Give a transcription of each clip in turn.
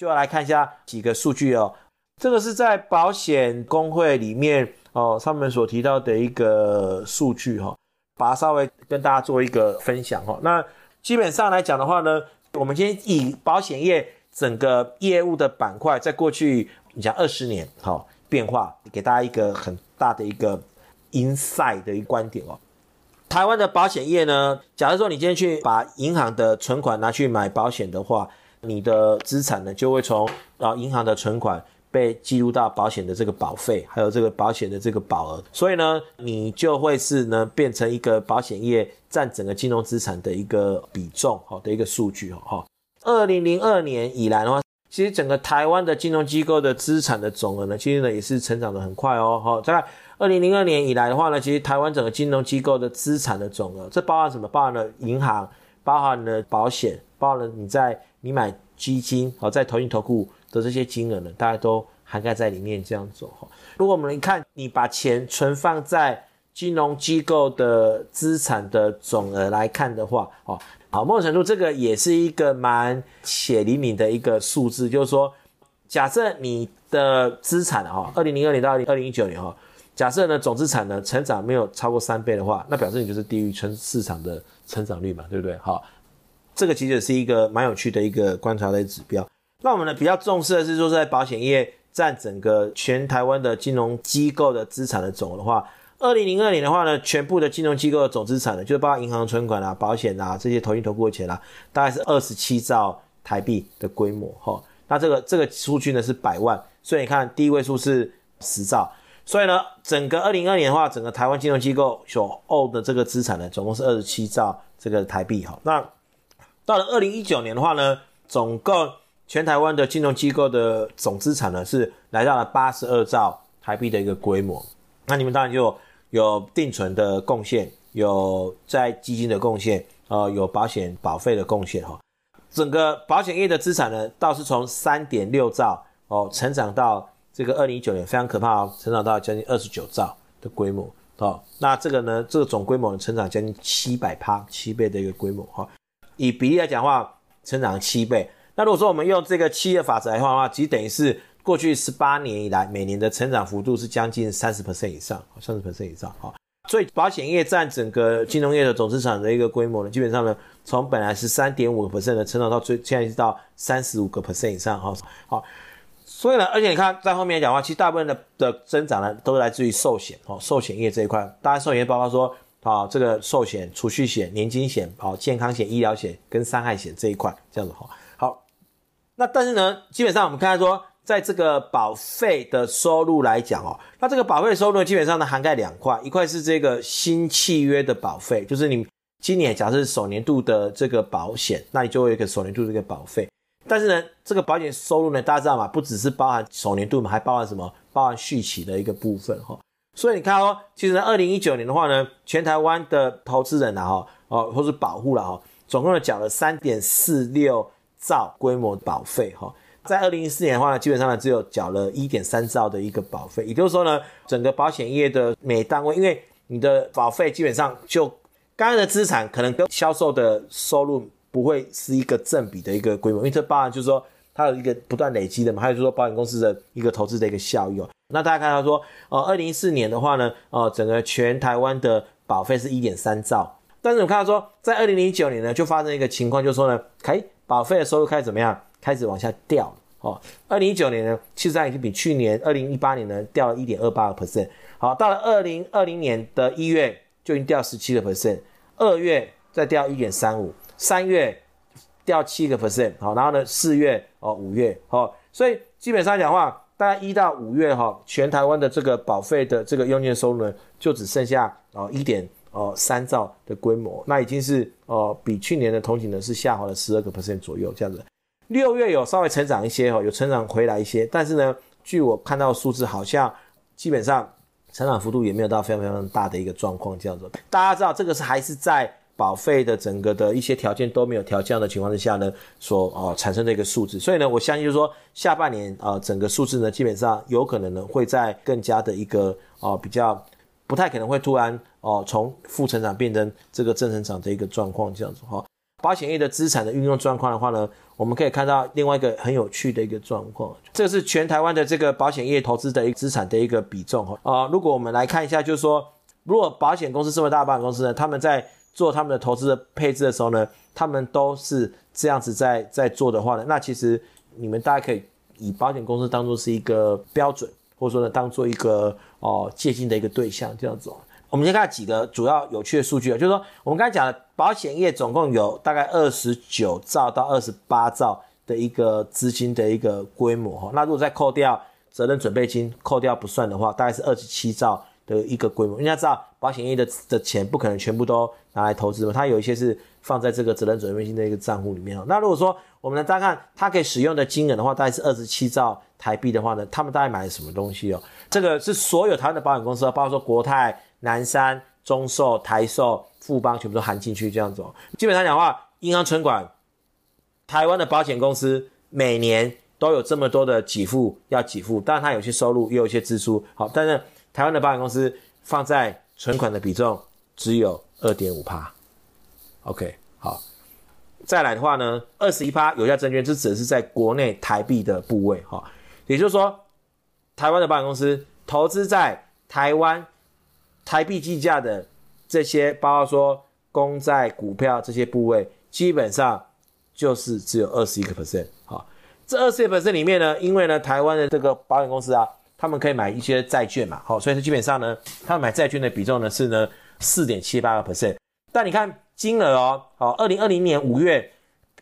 就要来看一下几个数据哦。这个是在保险公会里面哦，上面所提到的一个数据哈，把它稍微跟大家做一个分享哈。那基本上来讲的话呢，我们今天以保险业整个业务的板块，在过去你讲二十年好变化，给大家一个很大的一个 insight 的一个观点哦。台湾的保险业呢，假如说你今天去把银行的存款拿去买保险的话，你的资产呢就会从啊银行的存款。被记录到保险的这个保费，还有这个保险的这个保额，所以呢，你就会是呢变成一个保险业占整个金融资产的一个比重，好的一个数据，哈。二零零二年以来的话，其实整个台湾的金融机构的资产的总额呢，其实呢也是成长得很快哦，哈。在二零零二年以来的话呢，其实台湾整个金融机构的资产的总额，这包含什么？包含了银行，包含了保险，包含了你在你买基金，好，在投信投顾。的这些金额呢，大家都涵盖在里面这样走哈。如果我们看你把钱存放在金融机构的资产的总额来看的话，哦，好，某种程度这个也是一个蛮血淋淋的一个数字，就是说，假设你的资产哈，二零零二年到二零二零一九年哈，假设呢总资产呢成长没有超过三倍的话，那表示你就是低于全市场的成长率嘛，对不对？好，这个其实是一个蛮有趣的一个观察的指标。那我们呢比较重视的是说，在保险业占整个全台湾的金融机构的资产的总额的话，二零零二年的话呢，全部的金融机构的总资产呢，就是包括银行存款啊、保险啊这些投信投顾的钱啊，大概是二十七兆台币的规模哈。那这个这个数据呢是百万，所以你看第一位数是十兆，所以呢，整个二零二二年的话，整个台湾金融机构所 hold 的这个资产呢，总共是二十七兆这个台币哈。那到了二零一九年的话呢，总共全台湾的金融机构的总资产呢，是来到了八十二兆台币的一个规模。那你们当然就有定存的贡献，有在基金的贡献，呃，有保险保费的贡献哈。整个保险业的资产呢，倒是从三点六兆哦，成长到这个二零一九年非常可怕哦，成长到将近二十九兆的规模哦。那这个呢，这个总规模成长将近七百趴，七倍的一个规模哈。以比例来讲的话，成长了七倍。那如果说我们用这个七的法则来画的话，其实等于是过去十八年以来每年的成长幅度是将近三十 percent 以上，三十 percent 以上哈。所以保险业占整个金融业的总资产的一个规模呢，基本上呢，从本来是三点五个 percent 的成长到最现在是到三十五个 percent 以上哈。好，所以呢，而且你看在后面讲的话，其实大部分的的增长呢，都来自于寿险哦，寿险业这一块，当然寿险业包括说啊这个寿险、储蓄险、年金险、啊健康险、医疗险跟伤害险这一块这样子哈。好那但是呢，基本上我们看到说，在这个保费的收入来讲哦，那这个保费的收入呢，基本上呢涵盖两块，一块是这个新契约的保费，就是你今年假设是首年度的这个保险，那你就会有一个首年度的这个保费。但是呢，这个保险收入呢，大家知道吗？不只是包含首年度嘛，还包含什么？包含续期的一个部分哈。所以你看哦，其实呢，二零一九年的话呢，全台湾的投资人啊哈哦，或是保护了哈，总共呢缴了三点四六。兆规模保费哈，在二零一四年的话呢，基本上呢只有缴了一点三兆的一个保费，也就是说呢，整个保险业的每单位，因为你的保费基本上就刚刚的资产可能跟销售的收入不会是一个正比的一个规模，因为这包含就是说它有一个不断累积的嘛，还有就是说保险公司的一个投资的一个效益哦。那大家看到说，呃，二零一四年的话呢，呃，整个全台湾的保费是一点三兆，但是我们看到说，在二零零九年呢，就发生一个情况，就是说呢，可以。保费的收入开始怎么样？开始往下掉哦。二零一九年呢，其实它已经比去年二零一八年呢掉了一点二八个 percent。好，到了二零二零年的一月就已经掉十七个 percent，二月再掉一点三五，三月掉七个 percent。好，然后呢四月哦五月哦，所以基本上讲话，大概一到五月哈，全台湾的这个保费的这个用件收入呢，就只剩下哦一点。哦，三兆的规模，那已经是哦比去年的同期呢是下滑了十二个 percent 左右这样子。六月有稍微成长一些哈，有成长回来一些，但是呢，据我看到数字，好像基本上成长幅度也没有到非常非常大的一个状况这样子。大家知道这个是还是在保费的整个的一些条件都没有调降的情况之下呢，所呃产生的一个数字。所以呢，我相信就是说下半年呃整个数字呢，基本上有可能呢会在更加的一个呃比较。不太可能会突然哦从负成长变成这个正成长的一个状况这样子哈。保险业的资产的运用状况的话呢，我们可以看到另外一个很有趣的一个状况，这是全台湾的这个保险业投资的一个资产的一个比重哈啊。如果我们来看一下，就是说，如果保险公司这么大保险公司呢，他们在做他们的投资的配置的时候呢，他们都是这样子在在做的话呢，那其实你们大家可以以保险公司当做是一个标准，或者说呢，当做一个哦借鉴的一个对象这样子。我们先看几个主要有趣的数据啊，就是说我们刚才讲的保险业总共有大概二十九兆到二十八兆的一个资金的一个规模哈，那如果再扣掉责任准备金，扣掉不算的话，大概是二十七兆的一个规模。人家知道保险业的的钱不可能全部都拿来投资嘛，它有一些是放在这个责任准备金的一个账户里面哦。那如果说我们来大家看它可以使用的金额的话，大概是二十七兆台币的话呢，他们大概买了什么东西哦？这个是所有台湾的保险公司，包括说国泰。南山、中寿、台寿、富邦全部都含进去，这样子哦。基本上讲话，银行存款，台湾的保险公司每年都有这么多的给付要给付，当然它有些收入，也有一些支出。好，但是台湾的保险公司放在存款的比重只有二点五趴。OK，好，再来的话呢，二十一趴有价证券，这指的是在国内台币的部位哈，也就是说，台湾的保险公司投资在台湾。台币计价的这些，包括说公债、股票这些部位，基本上就是只有二十一个 percent。好，这二十一个 percent 里面呢，因为呢，台湾的这个保险公司啊，他们可以买一些债券嘛，好，所以说基本上呢，他们买债券的比重呢是呢四点七八个 percent。但你看金额哦，好，二零二零年五月，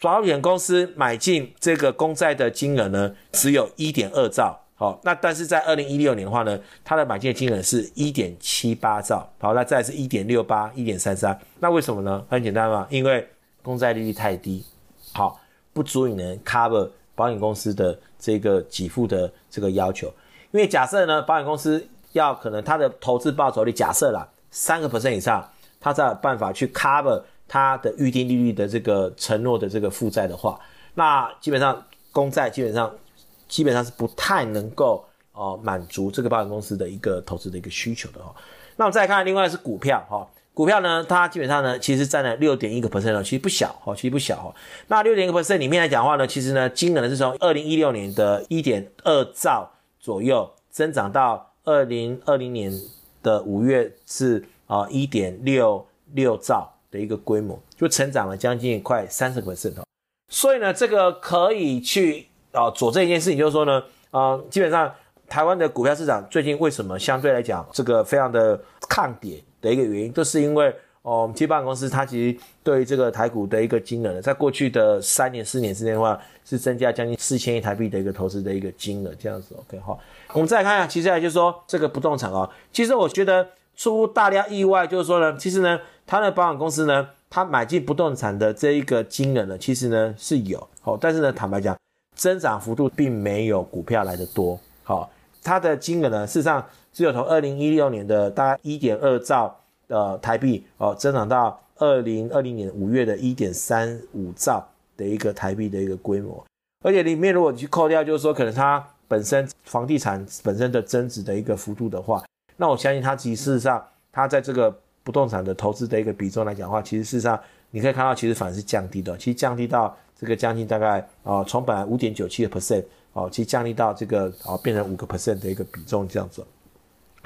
保险公司买进这个公债的金额呢，只有一点二兆。好，那但是在二零一六年的话呢，它的买进金额是一点七八兆，好，那再是一点六八、一点三三，那为什么呢？很简单嘛，因为公债利率太低，好，不足以能 cover 保险公司的这个给付的这个要求。因为假设呢，保险公司要可能它的投资报酬率假设啦三个 percent 以上，它才有办法去 cover 它的预定利率的这个承诺的这个负债的话，那基本上公债基本上。基本上是不太能够哦满足这个保险公司的一个投资的一个需求的哈。那我们再看另外是股票哈，股票呢，它基本上呢其实占了六点一个 percent，其实不小哈，其实不小哈。那六点一个 percent 里面来讲的话呢，其实呢金额呢是从二零一六年的一点二兆左右增长到二零二零年的五月是啊一点六六兆的一个规模，就成长了将近快三十个 percent。所以呢，这个可以去。啊，佐证一件事情就是说呢，呃，基本上台湾的股票市场最近为什么相对来讲这个非常的抗跌的一个原因，都是因为哦，其实保险公司它其实对于这个台股的一个金额呢，在过去的三年四年之内的话，是增加将近四千亿台币的一个投资的一个金额，这样子 OK 好，我们再来看一下，其实来就是说这个不动产啊，其实我觉得出乎大家意外，就是说呢，其实呢，它的保险公司呢，它买进不动产的这一个金额呢，其实呢是有，好，但是呢，坦白讲。增长幅度并没有股票来的多，好，它的金额呢，事实上只有从二零一六年的大概一点二兆呃台币哦，增长到二零二零年五月的一点三五兆的一个台币的一个规模，而且里面如果你去扣掉，就是说可能它本身房地产本身的增值的一个幅度的话，那我相信它其实事实上它在这个不动产的投资的一个比重来讲的话，其实事实上你可以看到，其实反而是降低的，其实降低到。这个将近大概啊，从本来五点九七的 percent 哦，其实降低到这个啊，变成五个 percent 的一个比重这样子。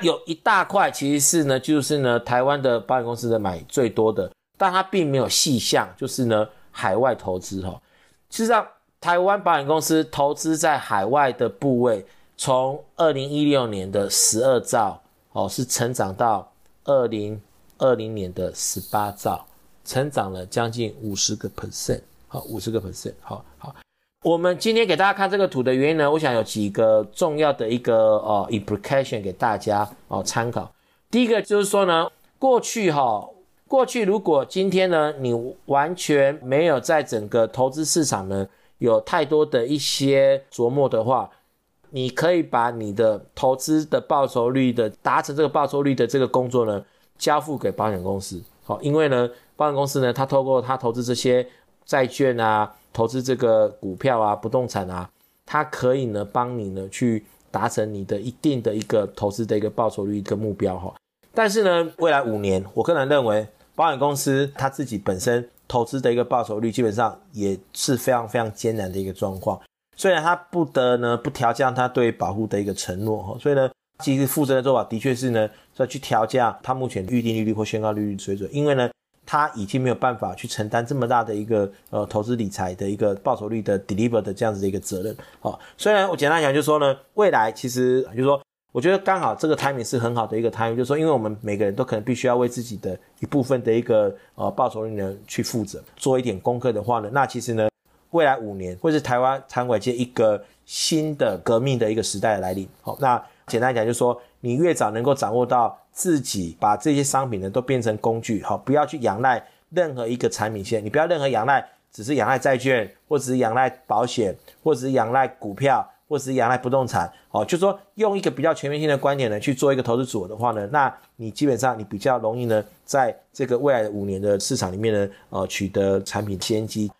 有一大块其实是呢，就是呢，台湾的保险公司的买最多的，但它并没有细项，就是呢，海外投资哈。事实上，台湾保险公司投资在海外的部位，从二零一六年的十二兆哦，是成长到二零二零年的十八兆，成长了将近五十个 percent。好，五十个 percent，好好。我们今天给大家看这个图的原因呢，我想有几个重要的一个呃 implication 给大家哦参考。第一个就是说呢，过去哈，过去如果今天呢，你完全没有在整个投资市场呢有太多的一些琢磨的话，你可以把你的投资的报酬率的达成这个报酬率的这个工作呢，交付给保险公司。好，因为呢，保险公司呢，它透过它投资这些。债券啊，投资这个股票啊，不动产啊，它可以呢帮你呢去达成你的一定的一个投资的一个报酬率一个目标哈。但是呢，未来五年，我个人认为保险公司它自己本身投资的一个报酬率，基本上也是非常非常艰难的一个状况。虽然它不得呢不调降它对保护的一个承诺哈，所以呢，其实负责的做法的确是呢，要去调降它目前预定利率或宣告利率水准，因为呢。他已经没有办法去承担这么大的一个呃投资理财的一个报酬率的 deliver 的这样子的一个责任。好，虽然我简单讲就是说呢，未来其实就是说，我觉得刚好这个 timing 是很好的一个 timing，就是说，因为我们每个人都可能必须要为自己的一部分的一个呃报酬率呢去负责，做一点功课的话呢，那其实呢，未来五年会是台湾产管界一个新的革命的一个时代的来临。好，那简单讲就是说，你越早能够掌握到。自己把这些商品呢都变成工具，好，不要去仰赖任何一个产品线，你不要任何仰赖，只是仰赖债券，或者是仰赖保险，或者是仰赖股票，或者是仰赖不动产，好，就说用一个比较全面性的观点呢去做一个投资组合的话呢，那你基本上你比较容易呢在这个未来的五年的市场里面呢，呃，取得产品先机。